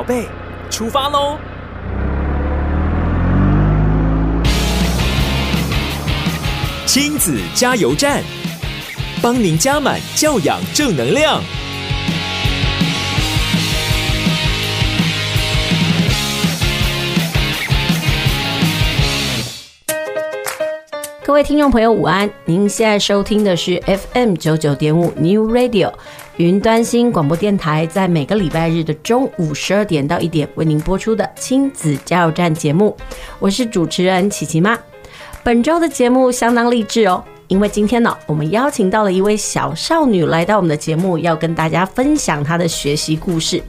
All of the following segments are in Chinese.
宝贝，出发喽！亲子加油站，帮您加满教养正能量。各位听众朋友，午安！您现在收听的是 FM 九九点五 New Radio 云端新广播电台，在每个礼拜日的中午十二点到一点为您播出的亲子加油站节目，我是主持人琪琪妈。本周的节目相当励志哦，因为今天呢，我们邀请到了一位小少女来到我们的节目，要跟大家分享她的学习故事。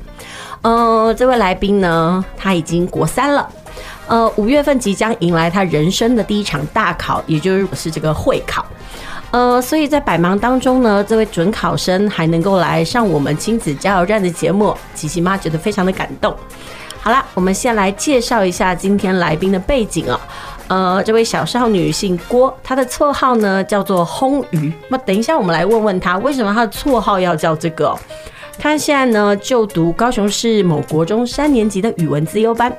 呃，这位来宾呢，她已经国三了。呃，五月份即将迎来他人生的第一场大考，也就是是这个会考。呃，所以在百忙当中呢，这位准考生还能够来上我们亲子加油站的节目，琪琪妈觉得非常的感动。好啦，我们先来介绍一下今天来宾的背景啊。呃，这位小少女姓郭，她的绰号呢叫做魟鱼。那等一下我们来问问她，为什么她的绰号要叫这个？她现在呢就读高雄市某国中三年级的语文资优班。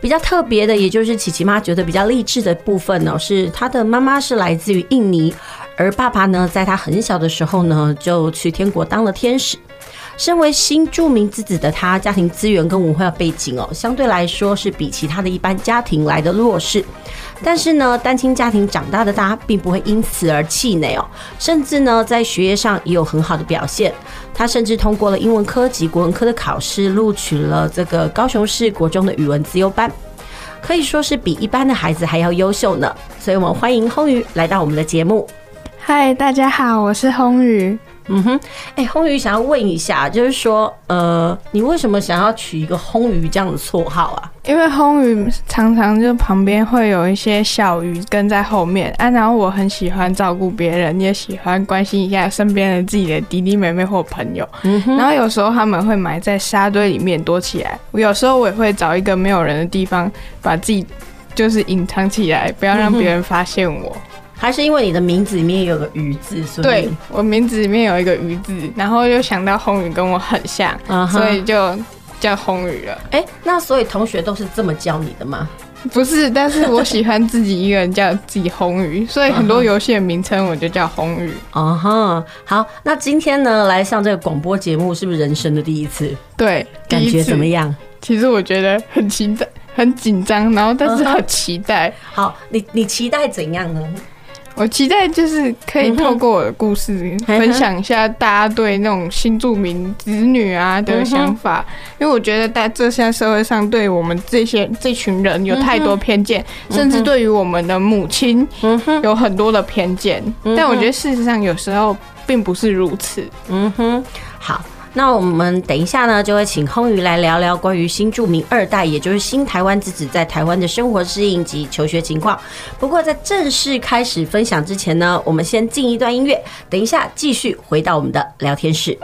比较特别的，也就是琪琪妈觉得比较励志的部分呢，是她的妈妈是来自于印尼，而爸爸呢，在她很小的时候呢，就去天国当了天使。身为新著名之子的他，家庭资源跟文化背景哦，相对来说是比其他的一般家庭来的弱势。但是呢，单亲家庭长大的他，并不会因此而气馁哦，甚至呢，在学业上也有很好的表现。他甚至通过了英文科及国文科的考试，录取了这个高雄市国中的语文资优班，可以说是比一般的孩子还要优秀呢。所以，我们欢迎魟鱼来到我们的节目。嗨，大家好，我是魟鱼。嗯哼，哎、欸，魟鱼想要问一下，就是说，呃，你为什么想要取一个魟鱼这样的绰号啊？因为魟鱼常常就旁边会有一些小鱼跟在后面啊，然后我很喜欢照顾别人，也喜欢关心一下身边的自己的弟弟妹妹或朋友。嗯哼，然后有时候他们会埋在沙堆里面躲起来，我有时候我也会找一个没有人的地方，把自己就是隐藏起来，不要让别人发现我。嗯还是因为你的名字里面有个鱼字，所以对，我名字里面有一个鱼字，然后又想到红宇跟我很像，uh huh. 所以就叫红宇了。哎、欸，那所以同学都是这么教你的吗？不是，但是我喜欢自己一个人叫自己红鱼，所以很多游戏的名称我就叫红鱼。啊哈、uh，huh. 好，那今天呢来上这个广播节目，是不是人生的第一次？对，感觉怎么样？其实我觉得很期待，很紧张，然后但是很期待。Uh huh. 好，你你期待怎样呢？我期待就是可以透过我的故事分享一下大家对那种新住民子女啊的想法，因为我觉得在这现在社会上对我们这些这群人有太多偏见，甚至对于我们的母亲有很多的偏见，但我觉得事实上有时候并不是如此。嗯哼，好。那我们等一下呢，就会请空余来聊聊关于新著名二代，也就是新台湾之子在台湾的生活适应及求学情况。不过在正式开始分享之前呢，我们先进一段音乐，等一下继续回到我们的聊天室。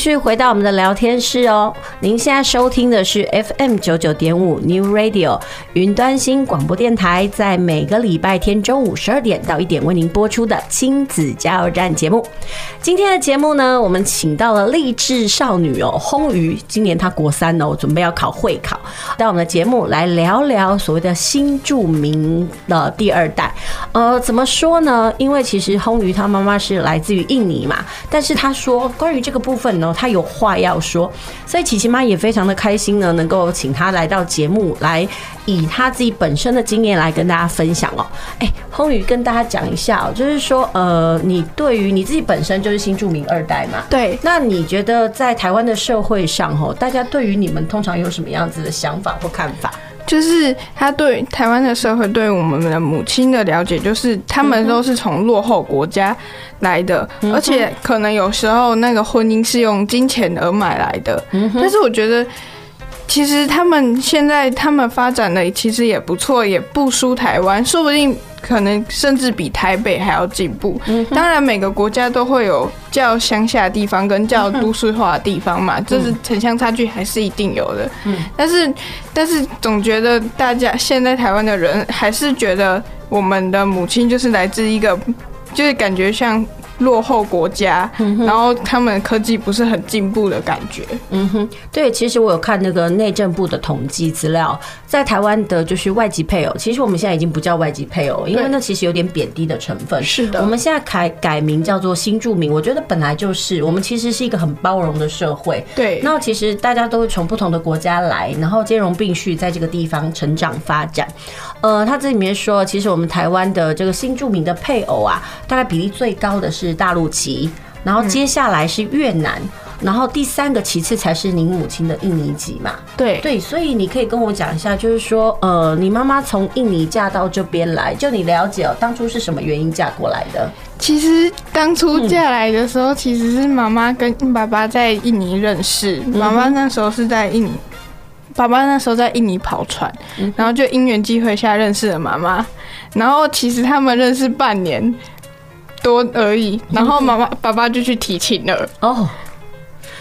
续回到我们的聊天室哦。您现在收听的是 FM 九九点五 New Radio 云端新广播电台，在每个礼拜天中午十二点到一点为您播出的亲子加油站节目。今天的节目呢，我们请到了励志少女哦，魟鱼，今年她国三哦，准备要考会考，到我们的节目来聊聊所谓的新著名的第二代。呃，怎么说呢？因为其实魟鱼她妈妈是来自于印尼嘛，但是她说关于这个部分呢。他有话要说，所以琪琪妈也非常的开心呢，能够请他来到节目来，以他自己本身的经验来跟大家分享哦。哎，魟鱼跟大家讲一下哦，就是说，呃，你对于你自己本身就是新著名二代嘛，对，那你觉得在台湾的社会上，哦，大家对于你们通常有什么样子的想法或看法？就是他对台湾的社会对我们的母亲的了解，就是他们都是从落后国家来的，而且可能有时候那个婚姻是用金钱而买来的。但是我觉得，其实他们现在他们发展的其实也不错，也不输台湾，说不定。可能甚至比台北还要进步。当然，每个国家都会有较乡下的地方跟较都市化的地方嘛，这是城乡差距还是一定有的。但是，但是总觉得大家现在台湾的人还是觉得我们的母亲就是来自一个，就是感觉像。落后国家，然后他们科技不是很进步的感觉。嗯哼，对，其实我有看那个内政部的统计资料，在台湾的就是外籍配偶，其实我们现在已经不叫外籍配偶，因为那其实有点贬低的成分。是的，我们现在改改名叫做新住民，我觉得本来就是我们其实是一个很包容的社会。对，那其实大家都是从不同的国家来，然后兼容并蓄在这个地方成长发展。呃，他这里面说，其实我们台湾的这个新住民的配偶啊，大概比例最高的是大陆籍，然后接下来是越南，嗯、然后第三个其次才是您母亲的印尼籍嘛。对对，所以你可以跟我讲一下，就是说，呃，你妈妈从印尼嫁到这边来，就你了解哦，当初是什么原因嫁过来的？其实当初嫁来的时候，其实是妈妈跟爸爸在印尼认识，妈妈那时候是在印尼。爸爸那时候在印尼跑船，然后就因缘机会下认识了妈妈，然后其实他们认识半年多而已，然后妈妈爸爸就去提亲了哦，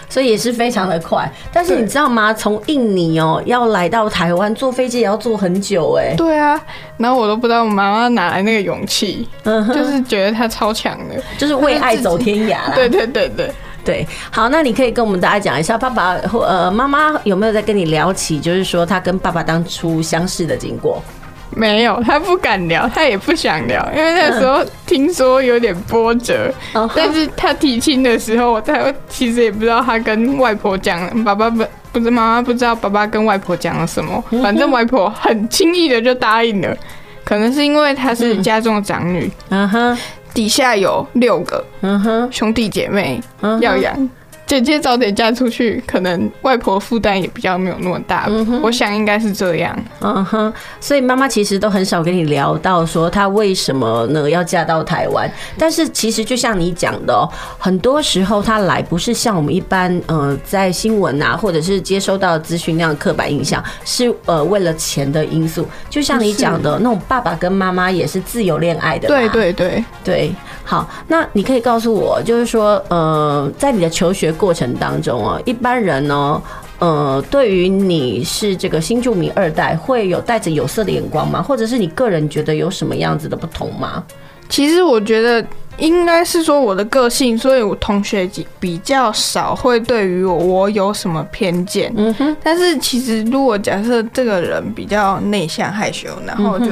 所以也是非常的快。但是你知道吗？从印尼哦要来到台湾坐飞机也要坐很久哎。对啊，然后我都不知道我妈妈哪来那个勇气，就是觉得她超强的，就是为爱走天涯。对对对对。对，好，那你可以跟我们大家讲一下，爸爸或呃妈妈有没有在跟你聊起，就是说他跟爸爸当初相识的经过？没有，他不敢聊，他也不想聊，因为那时候听说有点波折。嗯、但是他提亲的时候，他其实也不知道他跟外婆讲，爸爸不不是妈妈不知道爸爸跟外婆讲了什么，反正外婆很轻易的就答应了，可能是因为她是家中的长女。嗯哼。底下有六个嗯哼兄弟姐妹要养，姐姐早点嫁出去，可能外婆负担也比较没有那么大。嗯、我想应该是这样。嗯哼，所以妈妈其实都很少跟你聊到说她为什么呢要嫁到台湾。但是其实就像你讲的哦，很多时候她来不是像我们一般呃在新闻啊或者是接收到资讯那样刻板印象，是呃为了钱的因素。就像你讲的那种爸爸跟妈妈也是自由恋爱的。对对对对。好，那你可以告诉我，就是说呃在你的求学。过程当中哦，一般人呢，呃，对于你是这个新住民二代，会有带着有色的眼光吗？或者是你个人觉得有什么样子的不同吗？其实我觉得应该是说我的个性，所以我同学比较少会对于我有什么偏见。嗯哼。但是其实如果假设这个人比较内向害羞，然后就。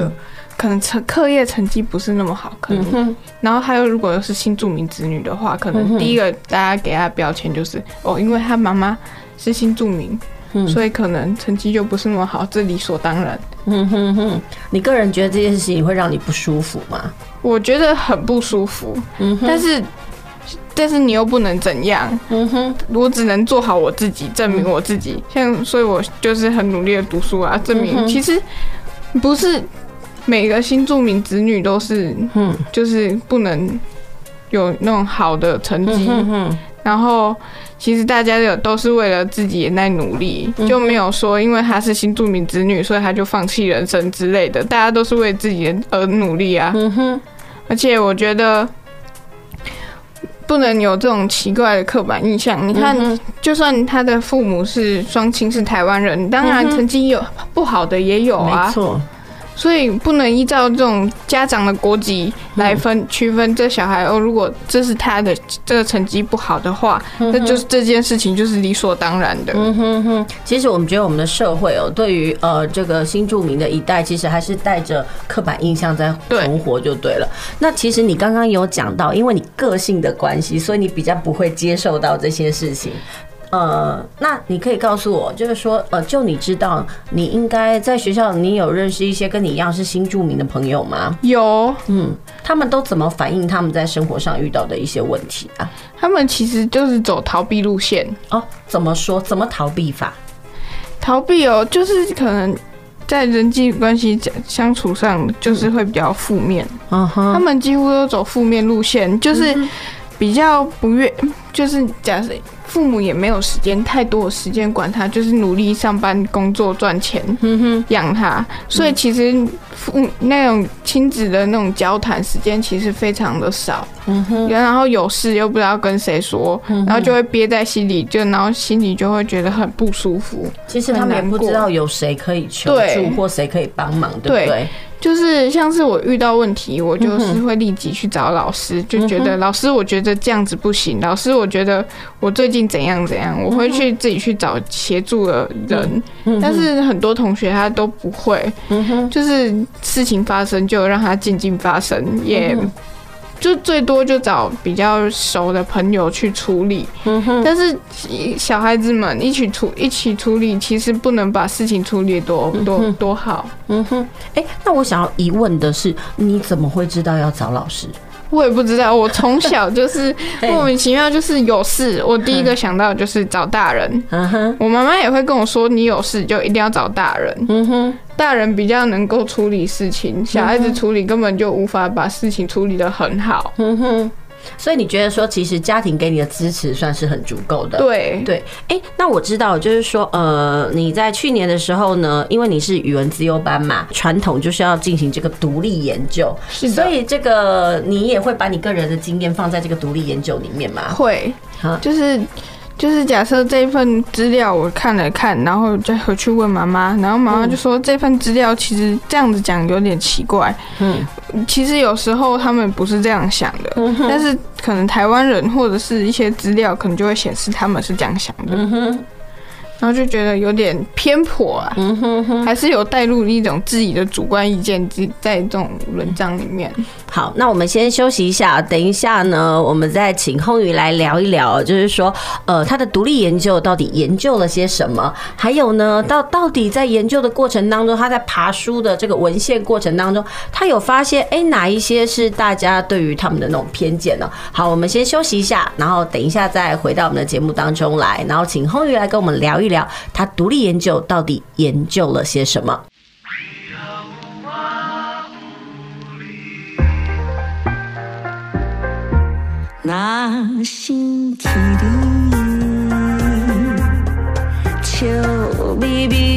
可能成课业成绩不是那么好，可能，嗯、然后还有如果又是新住民子女的话，可能第一个大家给他的标签就是哦，因为他妈妈是新住民，嗯、所以可能成绩就不是那么好，这理所当然。嗯哼哼，你个人觉得这件事情会让你不舒服吗？我觉得很不舒服，嗯、但是但是你又不能怎样，嗯哼，我只能做好我自己，证明我自己，像所以，我就是很努力的读书啊，证明其实不是。每个新住民子女都是，嗯，就是不能有那种好的成绩，然后其实大家有都是为了自己也在努力，就没有说因为他是新住民子女，所以他就放弃人生之类的。大家都是为自己而努力啊，而且我觉得不能有这种奇怪的刻板印象。你看，就算他的父母是双亲是台湾人，当然成绩有不好的也有啊，没错。所以不能依照这种家长的国籍来分区分这小孩哦。如果这是他的这个成绩不好的话，那就是这件事情就是理所当然的。嗯哼哼。其实我们觉得我们的社会哦，对于呃这个新著名的一代，其实还是带着刻板印象在存活就对了。那其实你刚刚有讲到，因为你个性的关系，所以你比较不会接受到这些事情。呃，那你可以告诉我，就是说，呃，就你知道，你应该在学校，你有认识一些跟你一样是新住民的朋友吗？有，嗯，他们都怎么反映他们在生活上遇到的一些问题啊？他们其实就是走逃避路线哦。怎么说？怎么逃避法？逃避哦，就是可能在人际关系相处上，就是会比较负面。嗯哼，他们几乎都走负面路线，就是比较不愿，就是假设。父母也没有时间太多的时间管他，就是努力上班工作赚钱，养他。所以其实父那种亲子的那种交谈时间其实非常的少。然后有事又不知道跟谁说，然后就会憋在心里，就然后心里就会觉得很不舒服。其实他们也不知道有谁可以求助或谁可以帮忙，对不对？就是像是我遇到问题，我就是会立即去找老师，就觉得老师，我觉得这样子不行。老师，我觉得我最近怎样怎样，我会去自己去找协助的人。但是很多同学他都不会，就是事情发生就让它静静发生，也。就最多就找比较熟的朋友去处理，嗯哼。但是小孩子们一起处一起处理，其实不能把事情处理多多多好。嗯哼。哎、欸，那我想要疑问的是，你怎么会知道要找老师？我也不知道，我从小就是 莫名其妙，就是有事，我第一个想到就是找大人。我妈妈也会跟我说，你有事就一定要找大人。嗯哼，大人比较能够处理事情，小孩子处理根本就无法把事情处理得很好。嗯哼。所以你觉得说，其实家庭给你的支持算是很足够的。对对，哎、欸，那我知道，就是说，呃，你在去年的时候呢，因为你是语文自优班嘛，传统就是要进行这个独立研究，是。所以这个你也会把你个人的经验放在这个独立研究里面吗？会，就是。就是假设这一份资料我看了看，然后再回去问妈妈，然后妈妈就说这份资料其实这样子讲有点奇怪。嗯，其实有时候他们不是这样想的，但是可能台湾人或者是一些资料可能就会显示他们是这样想的。然后就觉得有点偏颇啊，还是有带入一种自己的主观意见在这种文章里面。好，那我们先休息一下，等一下呢，我们再请空宇来聊一聊，就是说，呃，他的独立研究到底研究了些什么？还有呢，到到底在研究的过程当中，他在爬书的这个文献过程当中，他有发现，哎，哪一些是大家对于他们的那种偏见呢？好，我们先休息一下，然后等一下再回到我们的节目当中来，然后请空宇来跟我们聊一聊，他独立研究到底研究了些什么。那心起你笑眯眯，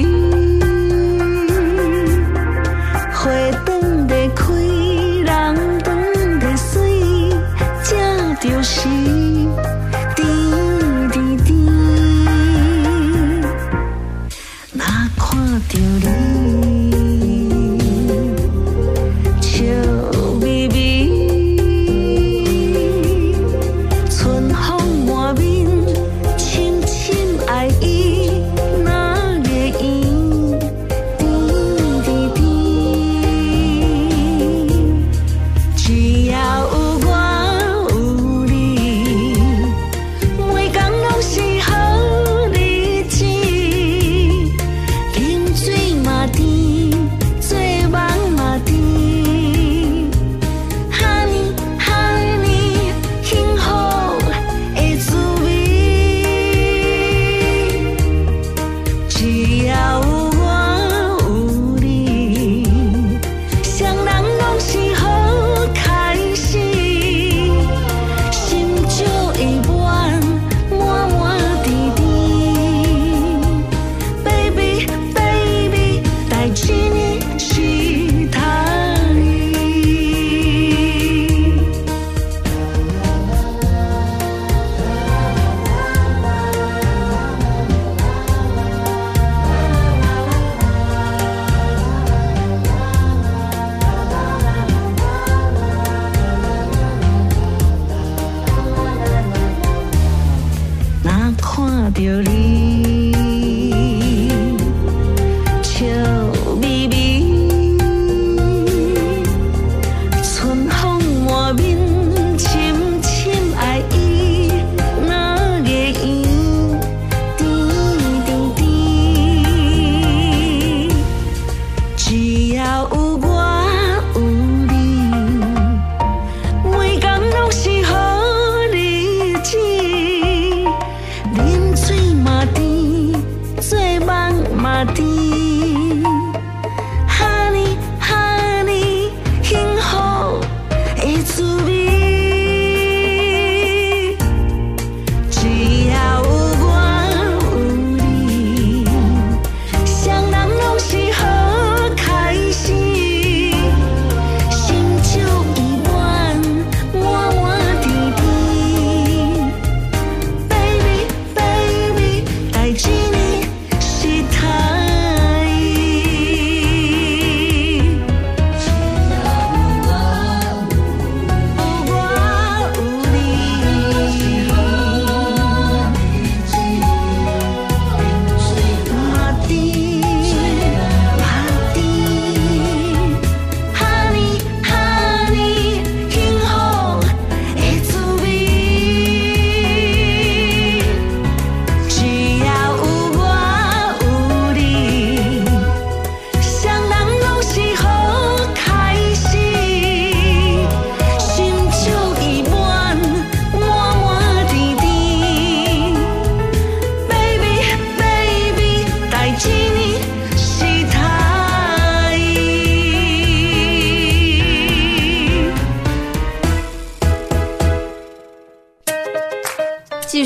看着你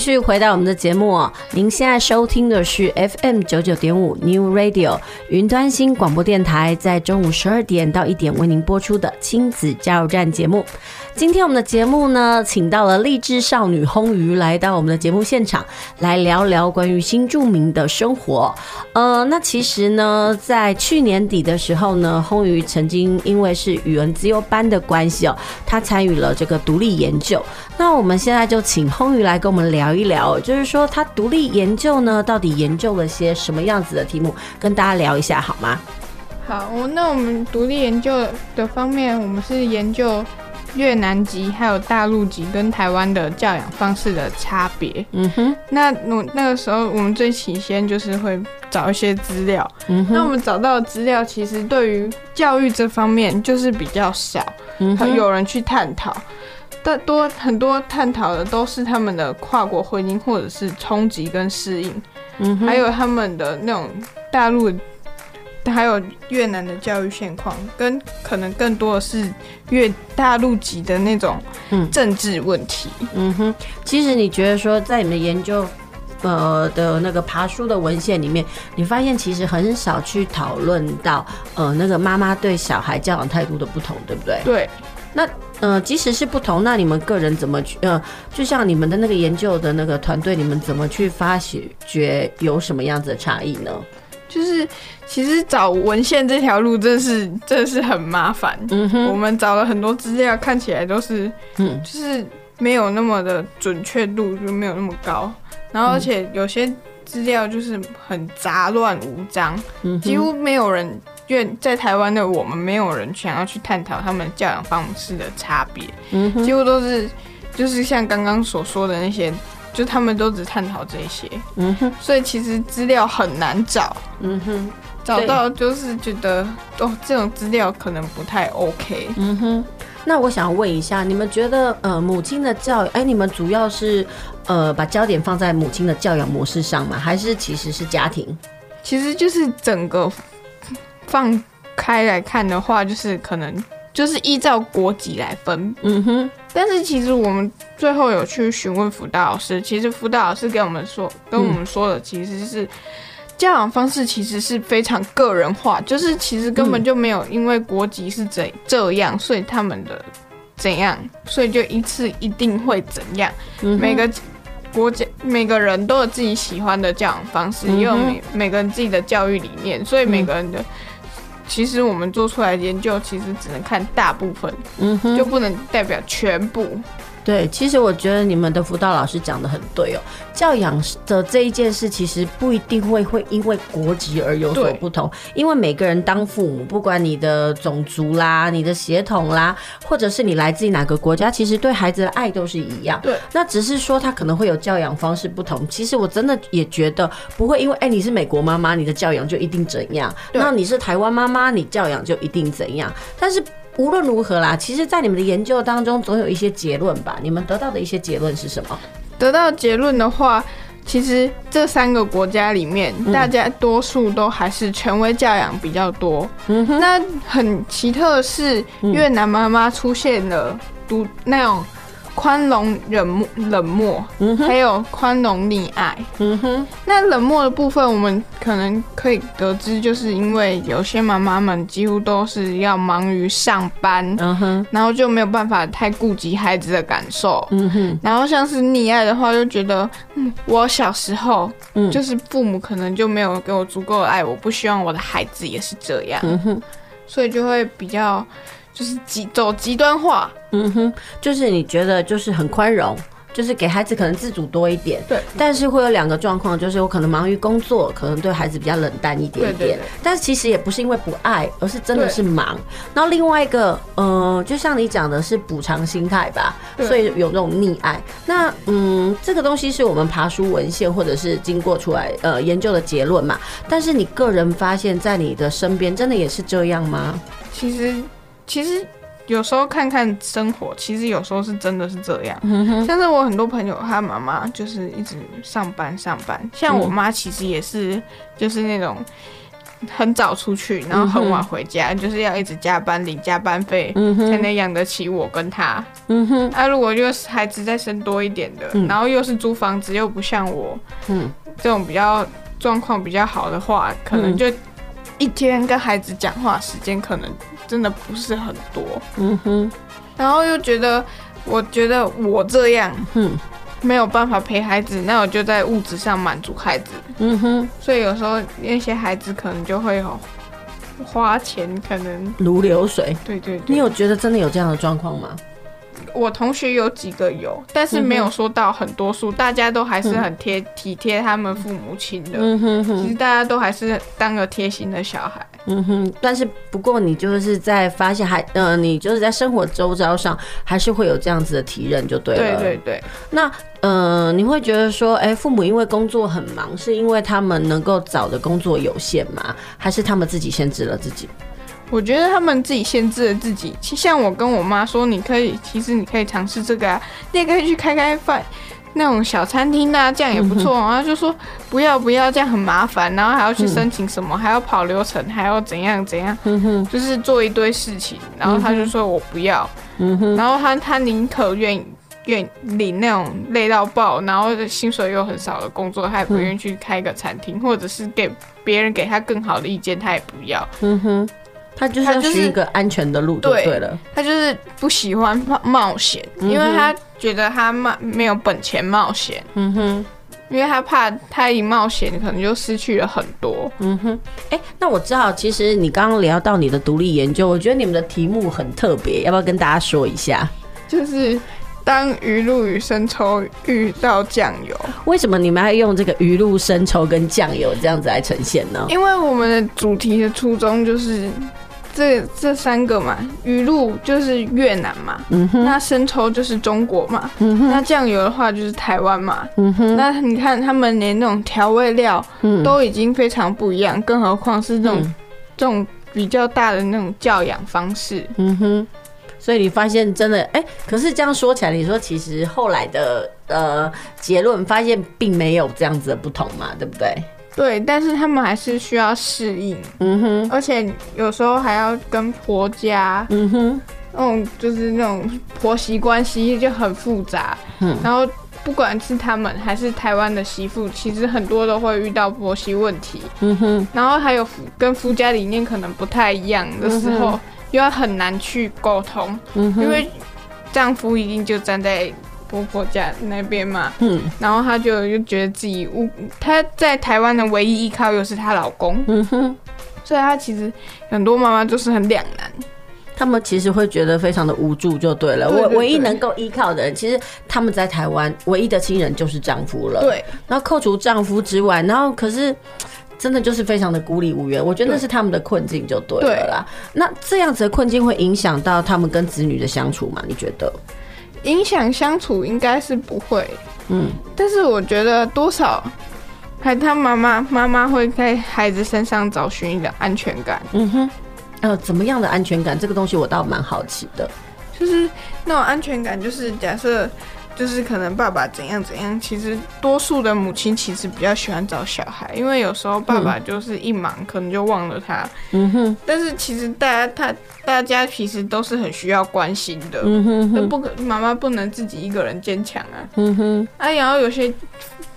续回到我们的节目哦，您现在收听的是 FM 九九点五 New Radio 云端新广播电台，在中午十二点到一点为您播出的亲子加油站节目。今天我们的节目呢，请到了励志少女轰鱼来到我们的节目现场，来聊聊关于新著名的生活。呃，那其实呢，在去年底的时候呢，轰鱼曾经因为是语文资优班的关系哦，他参与了这个独立研究。那我们现在就请轰鱼来跟我们聊一聊，就是说他独立研究呢，到底研究了些什么样子的题目，跟大家聊一下好吗？好，我那我们独立研究的方面，我们是研究。越南籍还有大陆籍跟台湾的教养方式的差别。嗯哼，那我那个时候我们最起先就是会找一些资料。嗯哼，那我们找到的资料其实对于教育这方面就是比较少，有人去探讨。但多很多探讨的都是他们的跨国婚姻或者是冲击跟适应，嗯哼，还有他们的那种大陆。还有越南的教育现况，跟可能更多的是越大陆籍的那种政治问题。嗯哼，其实你觉得说，在你们研究呃的那个爬书的文献里面，你发现其实很少去讨论到呃那个妈妈对小孩教养态度的不同，对不对？对。那呃，即使是不同，那你们个人怎么去呃，就像你们的那个研究的那个团队，你们怎么去发觉有什么样子的差异呢？就是其实找文献这条路真是真的是很麻烦。嗯哼，我们找了很多资料，看起来都是，嗯，就是没有那么的准确度，就没有那么高。然后而且有些资料就是很杂乱无章，嗯，几乎没有人愿在台湾的我们没有人想要去探讨他们教养方式的差别。几乎都是就是像刚刚所说的那些。就他们都只探讨这些，嗯哼，所以其实资料很难找，嗯哼，找到就是觉得哦，这种资料可能不太 OK，嗯哼。那我想问一下，你们觉得呃，母亲的教育，哎，你们主要是呃把焦点放在母亲的教养模式上吗？还是其实是家庭？其实就是整个放开来看的话，就是可能。就是依照国籍来分，嗯哼。但是其实我们最后有去询问辅导老师，其实辅导老师给我们说，跟我们说的其实是教养方式其实是非常个人化，就是其实根本就没有因为国籍是怎这样，所以他们的怎样，所以就一次一定会怎样。每个国家每个人都有自己喜欢的教养方式，也有每每个人自己的教育理念，所以每个人的。其实我们做出来的研究，其实只能看大部分，嗯哼，就不能代表全部。对，其实我觉得你们的辅导老师讲的很对哦。教养的这一件事，其实不一定会会因为国籍而有所不同，因为每个人当父母，不管你的种族啦、你的血统啦，或者是你来自于哪个国家，其实对孩子的爱都是一样。对，那只是说他可能会有教养方式不同。其实我真的也觉得不会因为哎、欸、你是美国妈妈，你的教养就一定怎样；那你是台湾妈妈，你教养就一定怎样。但是。无论如何啦，其实，在你们的研究当中，总有一些结论吧？你们得到的一些结论是什么？得到结论的话，其实这三个国家里面，大家多数都还是权威教养比较多。嗯哼。那很奇特的是，越南妈妈出现了独那种。宽容、冷漠、冷漠，嗯哼，还有宽容、溺爱，嗯哼。那冷漠的部分，我们可能可以得知，就是因为有些妈妈们几乎都是要忙于上班，嗯哼，然后就没有办法太顾及孩子的感受，嗯哼。然后像是溺爱的话，就觉得，嗯，我小时候，嗯，就是父母可能就没有给我足够的爱，我不希望我的孩子也是这样，嗯哼，所以就会比较。就是极走极端化，嗯哼，就是你觉得就是很宽容，就是给孩子可能自主多一点，对，但是会有两个状况，就是我可能忙于工作，可能对孩子比较冷淡一点点，对对对，但是其实也不是因为不爱，而是真的是忙。然后另外一个，嗯、呃，就像你讲的是补偿心态吧，所以有那种溺爱。那嗯，这个东西是我们爬书文献或者是经过出来呃研究的结论嘛？但是你个人发现，在你的身边真的也是这样吗？其实。其实有时候看看生活，其实有时候是真的是这样。嗯，像是我很多朋友，他妈妈就是一直上班上班。像我妈其实也是，就是那种很早出去，然后很晚回家，就是要一直加班领加班费，才能养得起我跟他。嗯哼，啊，如果就是孩子再生多一点的，然后又是租房子，又不像我，嗯，这种比较状况比较好的话，可能就。一天跟孩子讲话时间可能真的不是很多，嗯哼，然后又觉得，我觉得我这样，嗯，没有办法陪孩子，那我就在物质上满足孩子，嗯哼，所以有时候那些孩子可能就会有花钱，可能如流水，对对对，你有觉得真的有这样的状况吗？我同学有几个有，但是没有说到很多数，大家都还是很贴体贴他们父母亲的。嗯哼哼，其实大家都还是当个贴心的小孩。嗯哼，但是不过你就是在发现还呃，你就是在生活周遭上还是会有这样子的体认就对了。对对对。那呃，你会觉得说，哎、欸，父母因为工作很忙，是因为他们能够找的工作有限吗？还是他们自己限制了自己？我觉得他们自己限制了自己。其实像我跟我妈说，你可以，其实你可以尝试这个啊，你也可以去开开饭。那种小餐厅啊，这样也不错。然后就说不要不要，这样很麻烦，然后还要去申请什么，还要跑流程，还要怎样怎样，就是做一堆事情。然后他就说我不要，然后他他宁可愿意愿领那种累到爆，然后薪水又很少的工作，他也不愿意去开个餐厅，或者是给别人给他更好的意见，他也不要。嗯哼。他就是要选一个安全的路，对了。他就是不喜欢冒冒险，因为他觉得他冒没有本钱冒险。嗯哼，因为他怕他一冒险，可能就失去了很多。嗯哼，哎、欸，那我知道，其实你刚刚聊到你的独立研究，我觉得你们的题目很特别，要不要跟大家说一下？就是。当鱼露与生抽遇到酱油，为什么你们要用这个鱼露、生抽跟酱油这样子来呈现呢？因为我们的主题的初衷就是这这三个嘛，鱼露就是越南嘛，嗯哼，那生抽就是中国嘛，嗯哼，那酱油的话就是台湾嘛，嗯哼，那你看他们连那种调味料都已经非常不一样，更何况是这种、嗯、这种比较大的那种教养方式，嗯哼。所以你发现真的哎、欸，可是这样说起来，你说其实后来的呃结论发现并没有这样子的不同嘛，对不对？对，但是他们还是需要适应，嗯哼，而且有时候还要跟婆家，嗯哼，那种就是那种婆媳关系就很复杂，嗯，然后不管是他们还是台湾的媳妇，其实很多都会遇到婆媳问题，嗯哼，然后还有跟夫家理念可能不太一样的时候。嗯又要很难去沟通，嗯，因为丈夫一定就站在婆婆家那边嘛，嗯，然后她就又觉得自己无，她在台湾的唯一依靠又是她老公，嗯哼，所以她其实很多妈妈就是很两难，他们其实会觉得非常的无助，就对了，唯唯一能够依靠的人，其实他们在台湾唯一的亲人就是丈夫了，对，然后扣除丈夫之外，然后可是。真的就是非常的孤立无援，我觉得那是他们的困境就对了啦。那这样子的困境会影响到他们跟子女的相处吗？你觉得？影响相处应该是不会，嗯。但是我觉得多少，还他妈妈妈妈会在孩子身上找寻一个安全感。嗯哼。呃，怎么样的安全感？这个东西我倒蛮好奇的。就是那种安全感，就是假设。就是可能爸爸怎样怎样，其实多数的母亲其实比较喜欢找小孩，因为有时候爸爸就是一忙，可能就忘了他。嗯哼。但是其实大家他大家其实都是很需要关心的。嗯哼。那不可妈妈不能自己一个人坚强啊。嗯哼。啊，然后有些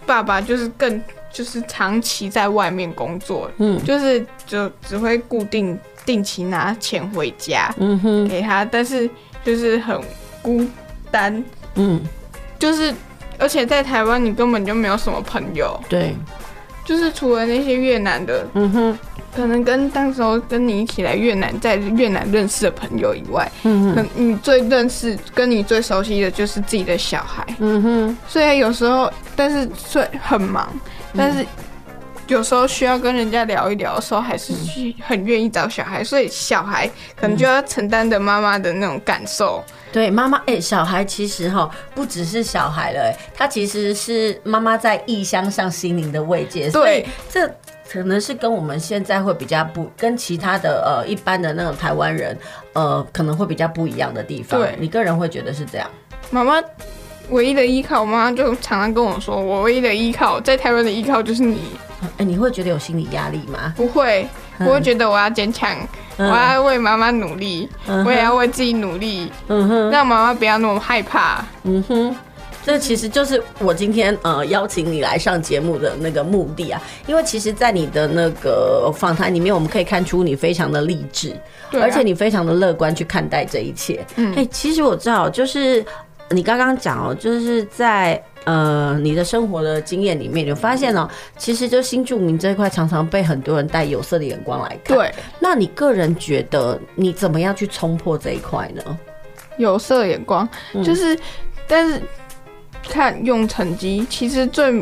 爸爸就是更就是长期在外面工作，嗯，就是就只会固定定期拿钱回家，嗯哼，给他，但是就是很孤单，嗯。就是，而且在台湾你根本就没有什么朋友。对，就是除了那些越南的，嗯哼，可能跟当时候跟你一起来越南，在越南认识的朋友以外，嗯哼，你最认识、跟你最熟悉的就是自己的小孩。嗯哼，所以有时候，但是虽很忙，但是有时候需要跟人家聊一聊的时候，还是去很愿意找小孩。所以小孩可能就要承担着妈妈的那种感受。对妈妈，哎、欸，小孩其实哈不只是小孩了，哎，他其实是妈妈在异乡上心灵的慰藉。对，这可能是跟我们现在会比较不跟其他的呃一般的那种台湾人呃可能会比较不一样的地方。对，你个人会觉得是这样？妈妈唯一的依靠，我妈就常常跟我说，我唯一的依靠在台湾的依靠就是你。哎、欸，你会觉得有心理压力吗？不会，我会觉得我要坚强。我要为妈妈努力，嗯，我也要为自己努力，嗯哼，让妈妈不要那么害怕。嗯哼，这其实就是我今天呃邀请你来上节目的那个目的啊，因为其实，在你的那个访谈里面，我们可以看出你非常的励志，对啊，而且你非常的乐观去看待这一切。嗯，哎，其实我知道，就是你刚刚讲哦，就是在。呃，你的生活的经验里面，就发现哦，其实就新住民这一块，常常被很多人带有色的眼光来看。对，那你个人觉得你怎么样去冲破这一块呢？有色眼光就是，嗯、但是看用成绩，其实最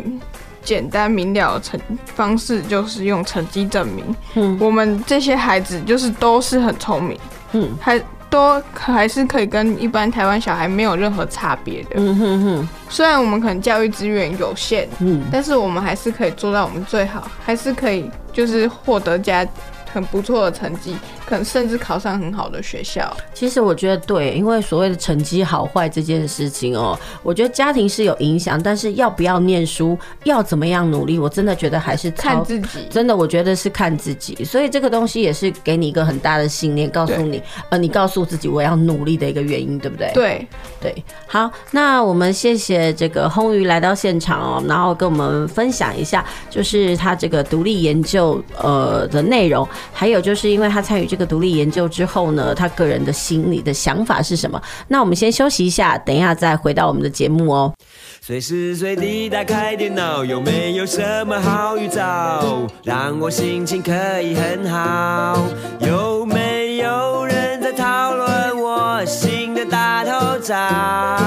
简单明了的成方式，就是用成绩证明。嗯，我们这些孩子就是都是很聪明，嗯，还都还是可以跟一般台湾小孩没有任何差别的。嗯哼哼，虽然我们可能教育资源有限，嗯，但是我们还是可以做到我们最好，还是可以就是获得家。很不错的成绩，可能甚至考上很好的学校。其实我觉得对，因为所谓的成绩好坏这件事情哦，我觉得家庭是有影响，但是要不要念书，要怎么样努力，我真的觉得还是看自己。真的，我觉得是看自己。所以这个东西也是给你一个很大的信念，告诉你，呃，你告诉自己我要努力的一个原因，对不对？对对。好，那我们谢谢这个轰鱼来到现场哦，然后跟我们分享一下，就是他这个独立研究呃的内容。还有就是因为他参与这个独立研究之后呢，他个人的心里的想法是什么？那我们先休息一下，等一下再回到我们的节目哦。随时随地打开电脑，有没有什么好预兆，让我心情可以很好？有没有人在讨论我新的大头照？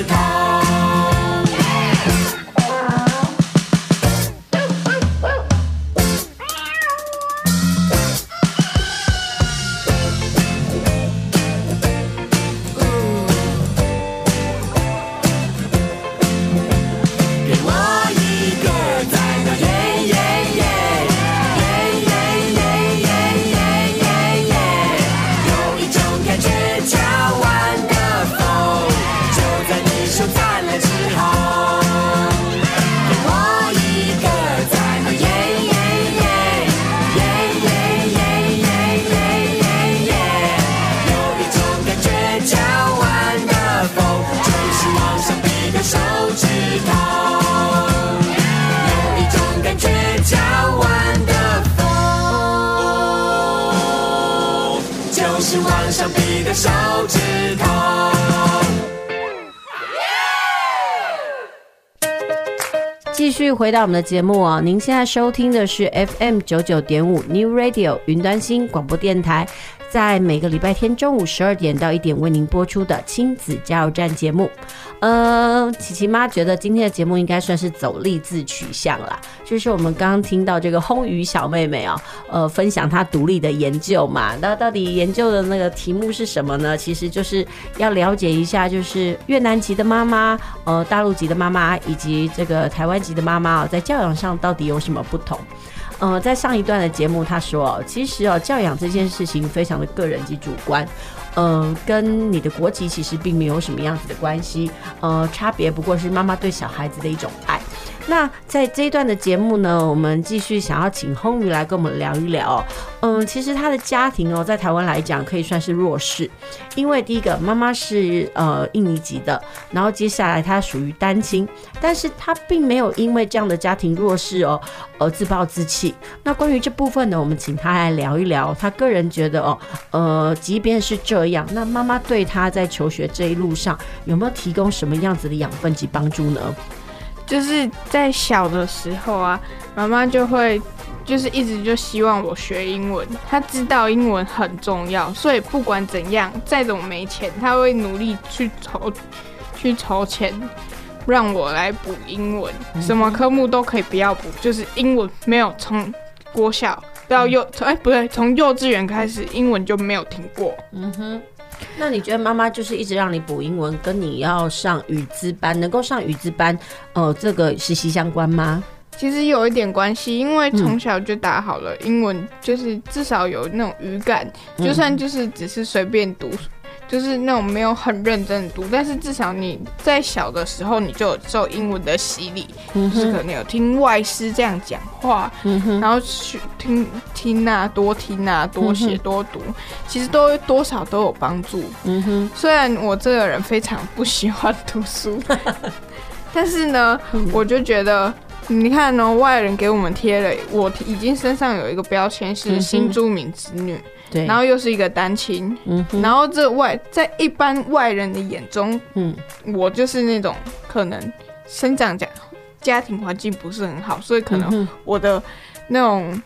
指头。回到我们的节目哦，您现在收听的是 FM 九九点五 New Radio 云端新广播电台。在每个礼拜天中午十二点到一点为您播出的亲子加油站节目。嗯，琪琪妈觉得今天的节目应该算是走励志取向啦，就是我们刚刚听到这个魟鱼小妹妹啊、呃，分享她独立的研究嘛，那到底研究的那个题目是什么呢？其实就是要了解一下，就是越南籍的妈妈，呃，大陆籍的妈妈以及这个台湾籍的妈妈啊，在教养上到底有什么不同？呃，在上一段的节目，他说，其实哦，教养这件事情非常的个人及主观，呃，跟你的国籍其实并没有什么样子的关系，呃，差别不过是妈妈对小孩子的一种爱。那在这一段的节目呢，我们继续想要请魟鱼来跟我们聊一聊。嗯，其实他的家庭哦，在台湾来讲可以算是弱势，因为第一个妈妈是呃印尼籍的，然后接下来他属于单亲，但是他并没有因为这样的家庭弱势哦而自暴自弃。那关于这部分呢，我们请他来聊一聊。他个人觉得哦，呃，即便是这样，那妈妈对他在求学这一路上有没有提供什么样子的养分及帮助呢？就是在小的时候啊，妈妈就会就是一直就希望我学英文，她知道英文很重要，所以不管怎样，再怎么没钱，她会努力去筹去筹钱让我来补英文，什么科目都可以不要补，就是英文没有从国小到幼哎、欸、不对，从幼稚园开始英文就没有停过。嗯哼。那你觉得妈妈就是一直让你补英文，跟你要上语资班，能够上语资班，呃，这个息息相关吗？其实有一点关系，因为从小就打好了英文，就是至少有那种语感，就算就是只是随便读。就是那种没有很认真的读，但是至少你在小的时候你就有受英文的洗礼，嗯、就是可能有听外师这样讲话，嗯、然后去听听啊，多听啊，多写多读，嗯、其实都多少都有帮助。嗯哼，虽然我这个人非常不喜欢读书，但是呢，我就觉得你看呢、喔，外人给我们贴了，我已经身上有一个标签是新住民子女。对，然后又是一个单亲，嗯，然后这外在一般外人的眼中，嗯，我就是那种可能生长家家庭环境不是很好，所以可能我的那种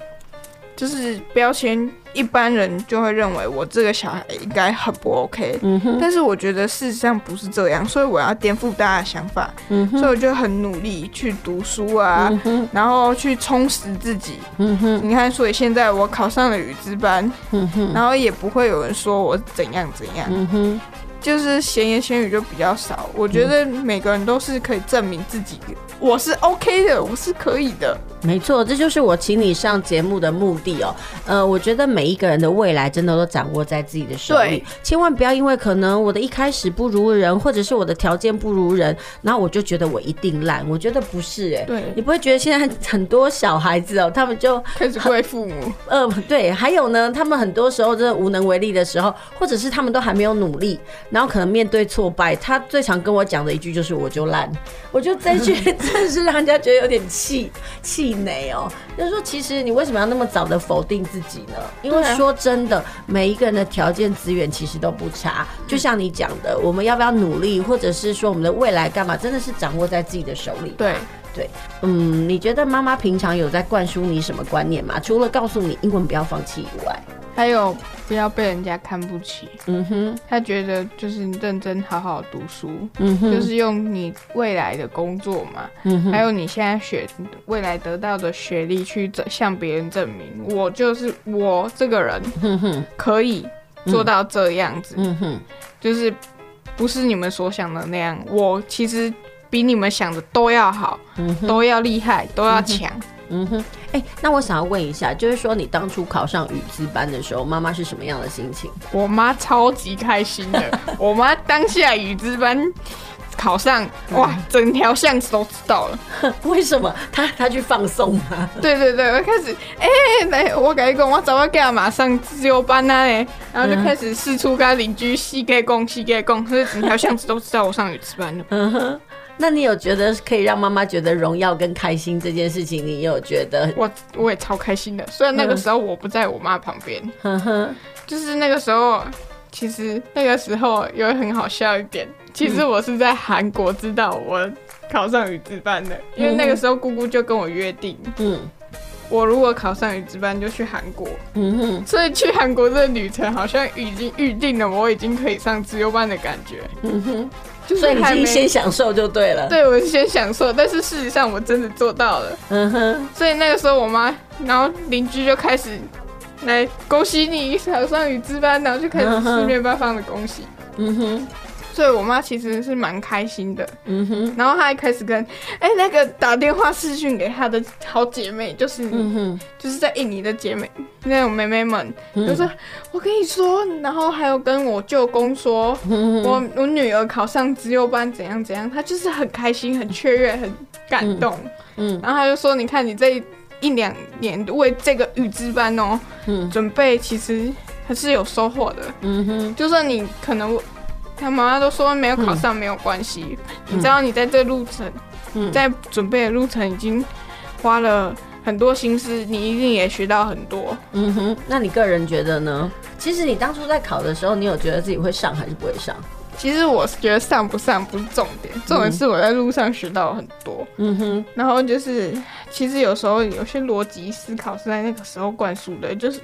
就是标签。一般人就会认为我这个小孩应该很不 OK，嗯哼，但是我觉得事实上不是这样，所以我要颠覆大家的想法，嗯哼，所以我就很努力去读书啊，嗯，然后去充实自己，嗯哼，你看，所以现在我考上了语资班，嗯哼，然后也不会有人说我怎样怎样，嗯哼。就是闲言闲语就比较少，我觉得每个人都是可以证明自己，我是 OK 的，我是可以的。没错，这就是我请你上节目的目的哦。呃，我觉得每一个人的未来真的都掌握在自己的手里，千万不要因为可能我的一开始不如人，或者是我的条件不如人，然后我就觉得我一定烂。我觉得不是哎，对，你不会觉得现在很多小孩子哦，他们就开始怪父母。呃，对，还有呢，他们很多时候真的无能为力的时候，或者是他们都还没有努力。然后可能面对挫败，他最常跟我讲的一句就是“我就烂”，我就这句 真的是让人家觉得有点气气馁哦。就是说，其实你为什么要那么早的否定自己呢？因为说真的，每一个人的条件资源其实都不差。就像你讲的，我们要不要努力，或者是说我们的未来干嘛，真的是掌握在自己的手里。对对，嗯，你觉得妈妈平常有在灌输你什么观念吗？除了告诉你英文不要放弃以外？还有不要被人家看不起。嗯哼，他觉得就是认真好好读书，嗯哼，就是用你未来的工作嘛，嗯哼，还有你现在学未来得到的学历去向别人证明，我就是我这个人，嗯哼，可以做到这样子，嗯哼，就是不是你们所想的那样，我其实比你们想的都要好，嗯，都要厉害，都要强。嗯哼，哎、欸，那我想要问一下，就是说你当初考上语资班的时候，妈妈是什么样的心情？我妈超级开心的，我妈当下语资班考上，哇，整条巷子都知道了。为什么？她她去放送吗？对对对，我开始，哎、欸，来，我跟你讲，我早要给她马上自由班啊，然后就开始四处跟邻居细给讲细给讲，所以整条巷子都知道我上语资班了。嗯哼。那你有觉得可以让妈妈觉得荣耀跟开心这件事情，你有觉得？我我也超开心的，虽然那个时候我不在我妈旁边，呵呵，就是那个时候，其实那个时候有很好笑一点，其实我是在韩国知道我考上语资班的，因为那个时候姑姑就跟我约定，嗯，我如果考上语智班，就去韩国。嗯哼，所以去韩国这个旅程好像已经预定了，我已经可以上自由班的感觉。嗯哼，就是所以你先享受就对了。，对我是先享受，但是事实上我真的做到了。嗯哼，所以那个时候我妈，然后邻居就开始来恭喜你考上语资班，然后就开始四面八方的恭喜。嗯哼，所以我妈其实是蛮开心的。嗯哼，然后她还开始跟哎、那个打电话视讯给她的好姐妹，就是、嗯哼，就是在印尼的姐妹那种妹妹们，嗯。就说我跟你说，然后还有跟我舅公说，嗯我我女儿考上资优班怎样怎样，她就是很开心、很雀跃、很感动。嗯。然后她就说，你看你这一两年为这个语资班哦、嗯。准备，其实还是有收获的。嗯哼，就算你可能，他妈妈都说没有考上没有关系，你知道你在这路程，嗯在准备的路程已经花了很多心思，你一定也学到很多。嗯哼，那你个人觉得呢？其实你当初在考的时候，你有觉得自己会上还是不会上？其实我是觉得上不上不是重点，重点是我在路上学到很多。嗯哼，然后就是，其实有时候有些逻辑思考是在那个时候灌输的，就是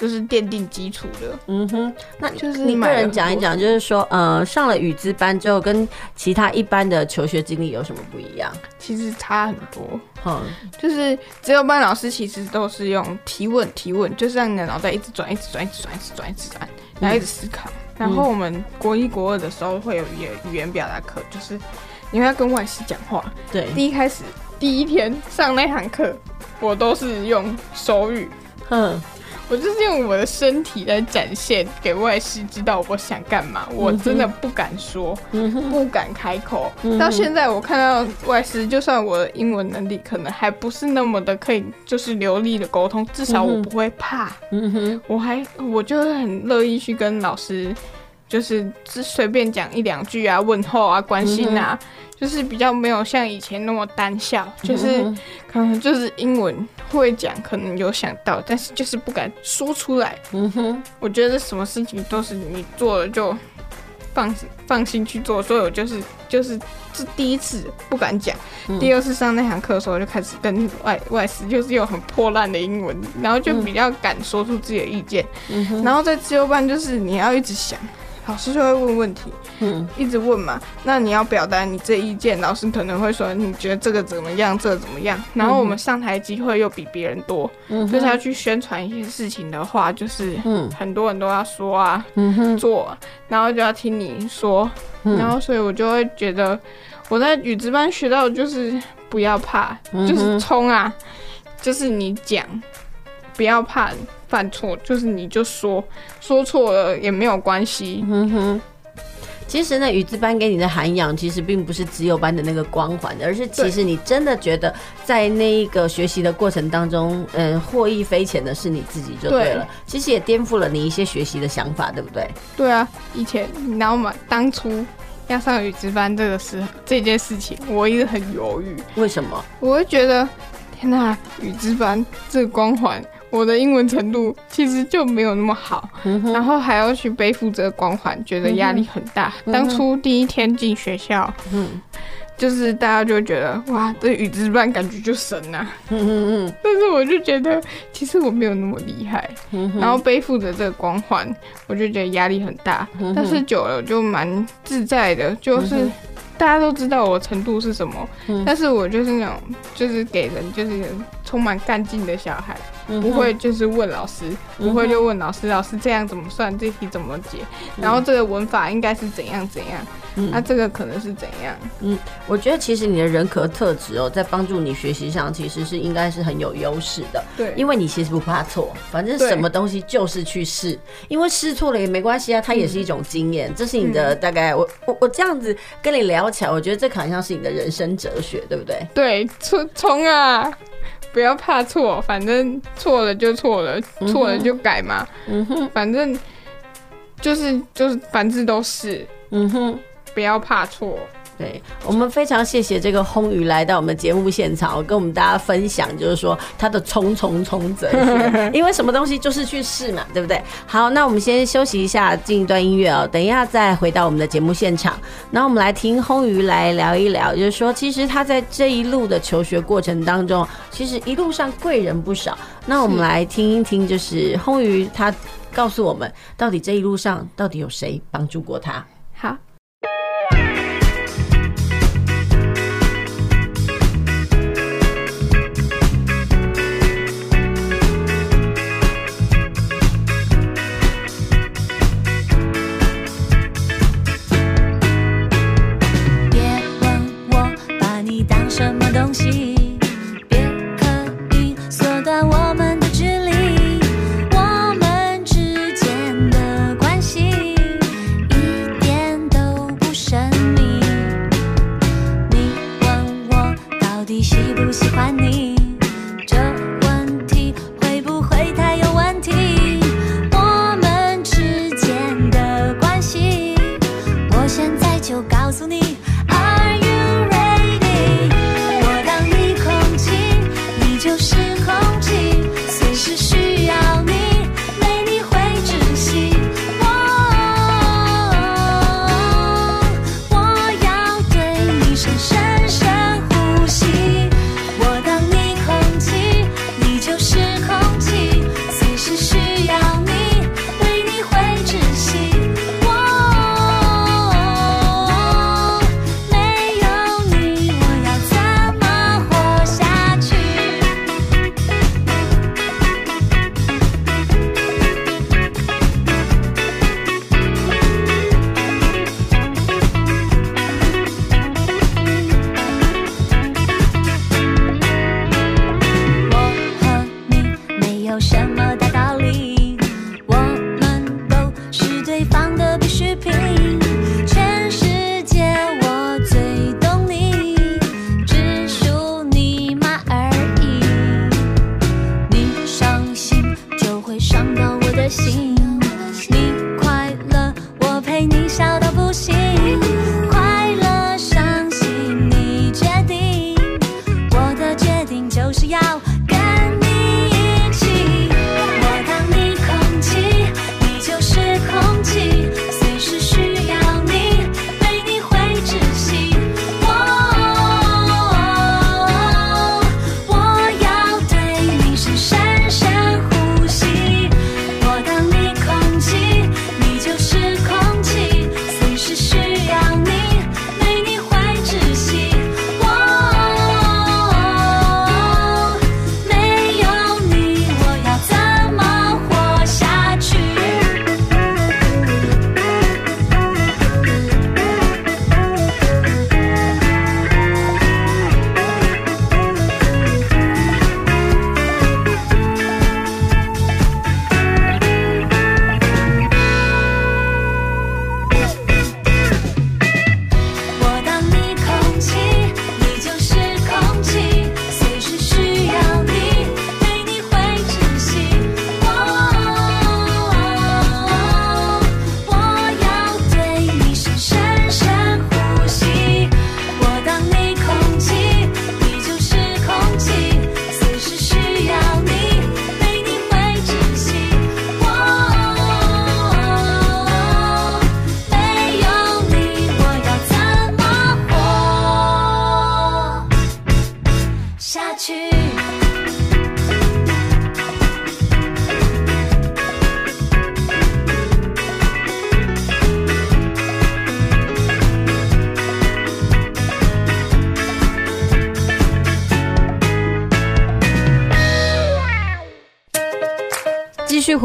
就是奠定基础的。嗯哼，那就是你个人讲一讲，就是说，呃，上了语资班之后，跟其他一般的求学经历有什么不一样？其实差很多。嗯就是只有班老师其实都是用提问提问，就是让你的脑袋一直转，一直转，一直转，一直转，一直转，然后一直思考。然后我们国一国二的时候会有语言语言表达课，就是你会要跟外师讲话。对，第一开始第一天上那堂课，我都是用手语，嗯我就是用我的身体来展现给外师知道我想干嘛。我真的不敢说，嗯，不敢开口。嗯到现在我看到外师，就算我的英文能力可能还不是那么的可以，就是流利的沟通，至少我不会怕。我还我就会很乐意去跟老师，就是只随便讲一两句啊，问候啊，关心啊，就是比较没有像以前那么单向，就是嗯可能就是英文会讲，可能有想到，但是就是不敢说出来。嗯哼，我觉得什么事情都是你做了就放放心去做，所以我就是就是这第一次不敢讲，嗯。第二次上那堂课的时候就开始跟外外师就是用很破烂的英文，然后就比较敢说出自己的意见。嗯哼，然后在自由班就是你要一直想，老师就会问问题，嗯一直问嘛。那你要表达你这意见，老师可能会说你觉得这个怎么样，这个怎么样。然后我们上台机会又比别人多，嗯就是要去宣传一些事情的话，就是嗯很多人都要说啊，嗯，做啊，然后就要听你说，嗯然后所以我就会觉得我在语资班学到的就是不要怕，就是冲啊，就是你讲，不要怕犯错，就是你就说，说错了也没有关系。嗯哼。其实呢，语资班给你的涵养，其实并不是只有班的那个光环，而是其实你真的觉得在那一个学习的过程当中，嗯，获益匪浅的是你自己就对了。对其实也颠覆了你一些学习的想法，对不对？对啊，以前你知道吗？当初要上语资班这个事，这件事情，我一直很犹豫。为什么？我会觉得，天哪，语资班这个光环，我的英文程度其实就没有那么好，嗯然后还要去背负这个光环，觉得压力很大。嗯当初第一天进学校，嗯就是大家就觉得，哇，这语之班感觉就神啊。嗯嗯但是我就觉得，其实我没有那么厉害，嗯然后背负着这个光环，我就觉得压力很大。嗯但是久了我就蛮自在的，就是嗯大家都知道我程度是什么，嗯。但是我就是那种就是给人就是充满干劲的小孩，嗯不会就是问老师，嗯不会就问老师，老师这样怎么算，这题怎么解，然后这个文法应该是怎样怎样，那啊，这个可能是怎样，嗯我觉得其实你的人格特质哦，在帮助你学习上，其实是应该是很有优势的。对，因为你其实不怕错，反正什么东西就是去试，因为试错了也没关系啊，它也是一种经验。这是你的大概，我我我这样子跟你聊起来，我觉得这好像是你的人生哲学，对不对？对，冲冲啊！不要怕错，反正错了就错了，错了就改嘛。嗯哼，反正就是就是反正都是，嗯哼，不要怕错，对，我们非常谢谢这个轰鱼来到我们节目现场，跟我们大家分享，就是说他的冲冲冲哲学，因为什么东西就是去试嘛，对不对？好，那我们先休息一下，进一段音乐哦，等一下再回到我们的节目现场。那我们来听轰鱼来聊一聊，就是说其实他在这一路的求学过程当中，其实一路上贵人不少。那我们来听一听，就是轰鱼他告诉我们，到底这一路上到底有谁帮助过他？好。继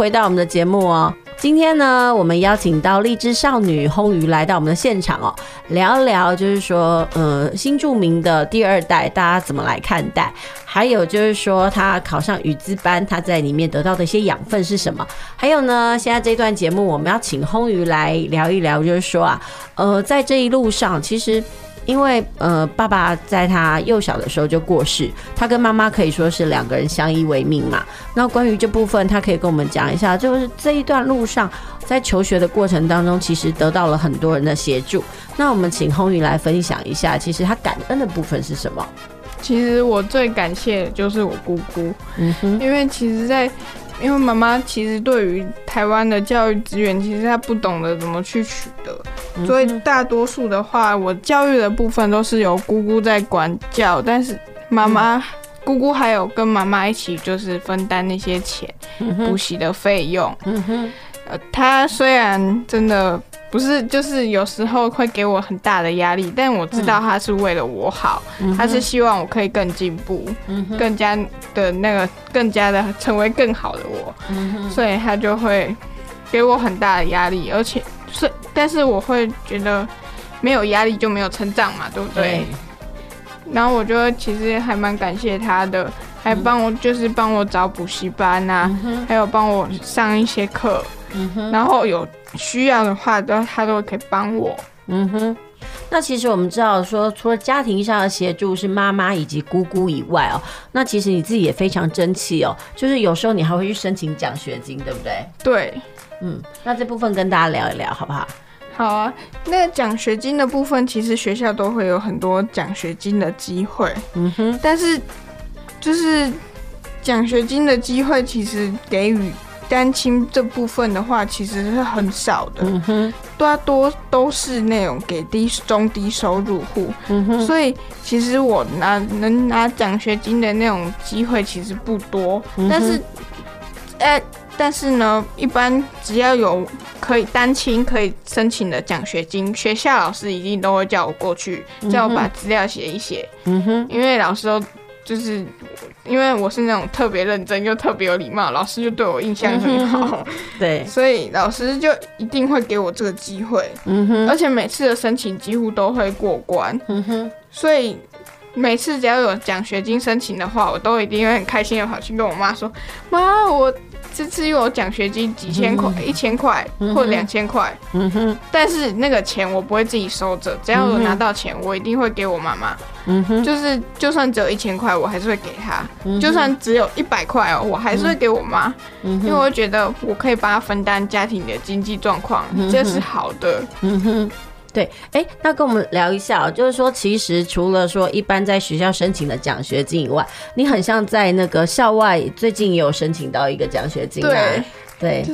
回到我们的节目哦，今天呢，我们邀请到荔枝少女轰鱼来到我们的现场哦，聊一聊就是说，呃，新著名的第二代，大家怎么来看待？还有就是说，他考上语资班，他在里面得到的一些养分是什么？还有呢，现在这段节目我们要请轰鱼来聊一聊，就是说啊，呃，在这一路上，其实。因为呃，爸爸在他幼小的时候就过世，他跟妈妈可以说是两个人相依为命嘛。那关于这部分，他可以跟我们讲一下，就是这一段路上，在求学的过程当中，其实得到了很多人的协助。那我们请红宇来分享一下，其实他感恩的部分是什么？其实我最感谢的就是我姑姑，嗯哼，因为其实在，在因为妈妈其实对于台湾的教育资源，其实她不懂得怎么去取得，嗯、所以大多数的话，我教育的部分都是由姑姑在管教，但是妈妈、嗯、姑姑还有跟妈妈一起就是分担那些钱，补习、嗯、的费用，呃，她虽然真的。不是，就是有时候会给我很大的压力，但我知道他是为了我好，嗯、他是希望我可以更进步，嗯、更加的那个，更加的成为更好的我，嗯、所以他就会给我很大的压力，而且是，但是我会觉得没有压力就没有成长嘛，对不对？对，然后我觉得其实还蛮感谢他的，还帮我就是帮我找补习班啊，嗯、还有帮我上一些课，嗯、然后有。需要的话，都他都可以帮我。嗯哼，那其实我们知道说，除了家庭上的协助是妈妈以及姑姑以外哦，那其实你自己也非常争气哦，就是有时候你还会去申请奖学金，对不对？对，嗯，那这部分跟大家聊一聊好不好？好啊，那奖学金的部分，其实学校都会有很多奖学金的机会。嗯哼，但是就是奖学金的机会，其实给予。单亲这部分的话，其实是很少的，大多都是那种给低中低收入户，嗯，所以其实我拿能拿奖学金的那种机会其实不多，嗯，但是，呃，但是呢，一般只要有可以单亲可以申请的奖学金，学校老师一定都会叫我过去，叫我把资料写一写，因为老师都。就是因为我是那种特别认真又特别有礼貌，老师就对我印象很好，对，所以老师就一定会给我这个机会，嗯哼，而且每次的申请几乎都会过关，嗯哼，所以每次只要有奖学金申请的话，我都一定会很开心的跑去跟我妈说，妈，我。这次又有奖学金几千块，一千块或两千块，嗯哼，但是那个钱我不会自己收着，只要我拿到钱，我一定会给我妈妈，嗯哼，就是就算只有一千块，我还是会给他，就算只有一百块哦，我还是会给我妈，因为我觉得我可以帮他分担家庭的经济状况，这是好的，嗯哼。对，哎、欸，那跟我们聊一下，就是说，其实除了说一般在学校申请的奖学金以外，你很像在那个校外最近也有申请到一个奖学金啊。对，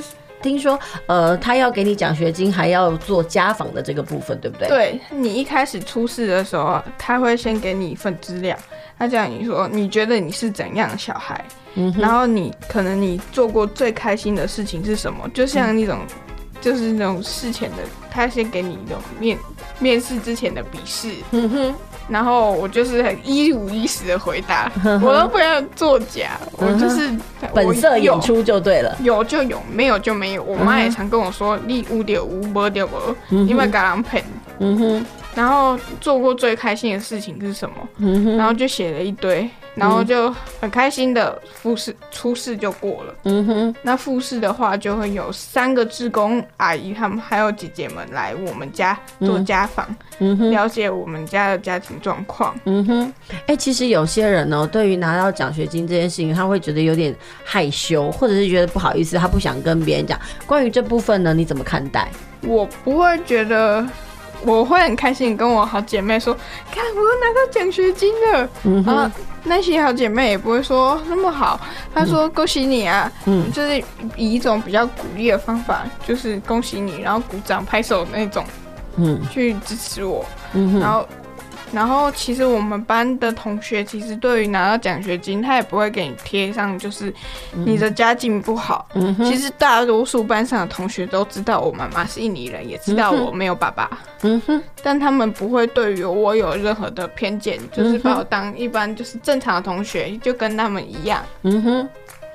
听说呃，他要给你奖学金，还要做家访的这个部分，对不对？对，你一开始出事的时候，他会先给你一份资料，他讲你说你觉得你是怎样的小孩，嗯、然后你可能你做过最开心的事情是什么，就像那种。嗯就是那种事前的，他先给你一种面面试之前的笔试，嗯哼，然后我就是很一五一十的回答，我都不要作假，我就是 本色演出就对了，有就有，没有就没有。我妈也常跟我说，你五点五，没就没，因为给人骗。嗯哼。然后做过最开心的事情是什么？嗯、然后就写了一堆，然后就很开心的复试初试就过了。嗯哼，那复试的话就会有三个志工阿姨，他们还有姐姐们来我们家做家访，嗯哼，了解我们家的家庭状况。嗯哼，哎、欸，其实有些人呢，对于拿到奖学金这件事情，他会觉得有点害羞，或者是觉得不好意思，他不想跟别人讲。关于这部分呢，你怎么看待？我不会觉得。我会很开心，跟我好姐妹说：“看，我又拿到奖学金了。嗯哼”然后那些好姐妹也不会说那么好，她说：“恭喜你啊！”嗯，就是以一种比较鼓励的方法，就是恭喜你，然后鼓掌拍手那种，嗯，去支持我。嗯，然后。然后，其实我们班的同学，其实对于拿到奖学金，他也不会给你贴上，就是你的家境不好。嗯、其实大多数班上的同学都知道我妈妈是印尼人，也知道我没有爸爸。嗯哼，但他们不会对于我有任何的偏见，就是把我当一般就是正常的同学，就跟他们一样。嗯哼，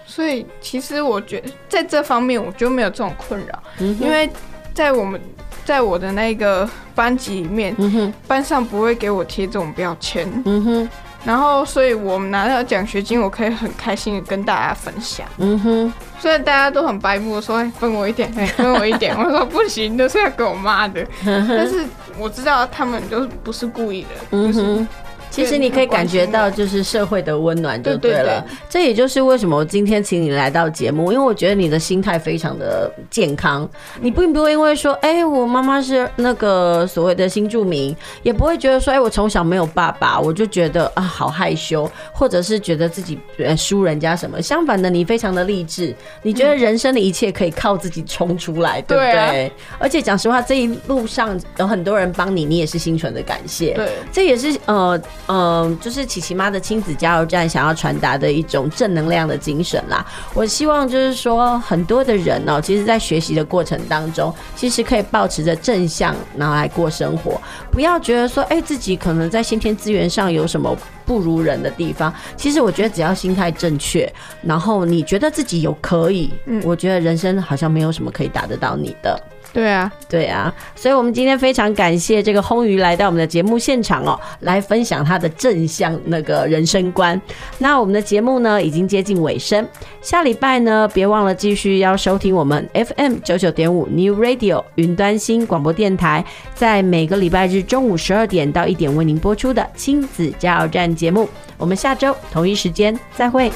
所以其实我觉得在这方面我就没有这种困扰，嗯、因为在我们。在我的那个班级里面，班上不会给我贴这种标签。嗯哼，然后所以我们拿到奖学金，我可以很开心的跟大家分享。嗯哼，虽然大家都很白目说，说分我一点，分我一点。我说不行，都是要给我妈的。但是我知道他们就是不是故意的，嗯哼。其实你可以感觉到，就是社会的温暖就对了。对对对，这也就是为什么我今天请你来到节目，因为我觉得你的心态非常的健康。你并不会因为说，哎，我妈妈是那个所谓的新住民，也不会觉得说，哎，我从小没有爸爸，我就觉得啊好害羞，或者是觉得自己输人家什么。相反的，你非常的励志，你觉得人生的一切可以靠自己冲出来，对不对？对啊。而且讲实话，这一路上有很多人帮你，你也是心存的感谢。对，这也是呃。嗯，就是琪琪妈的亲子加油站想要传达的一种正能量的精神啦。我希望就是说，很多的人哦，其实，在学习的过程当中，其实可以保持着正向，然后来过生活，不要觉得说，哎，自己可能在先天资源上有什么不如人的地方。其实，我觉得只要心态正确，然后你觉得自己有可以，嗯，我觉得人生好像没有什么可以打得到你的。对啊，对啊，所以，我们今天非常感谢这个轰鱼来到我们的节目现场哦，来分享他的正向那个人生观。那我们的节目呢，已经接近尾声，下礼拜呢，别忘了继续要收听我们 FM 九九点五 New Radio 云端新广播电台，在每个礼拜日中午十二点到一点为您播出的亲子加油站节目。我们下周同一时间再会。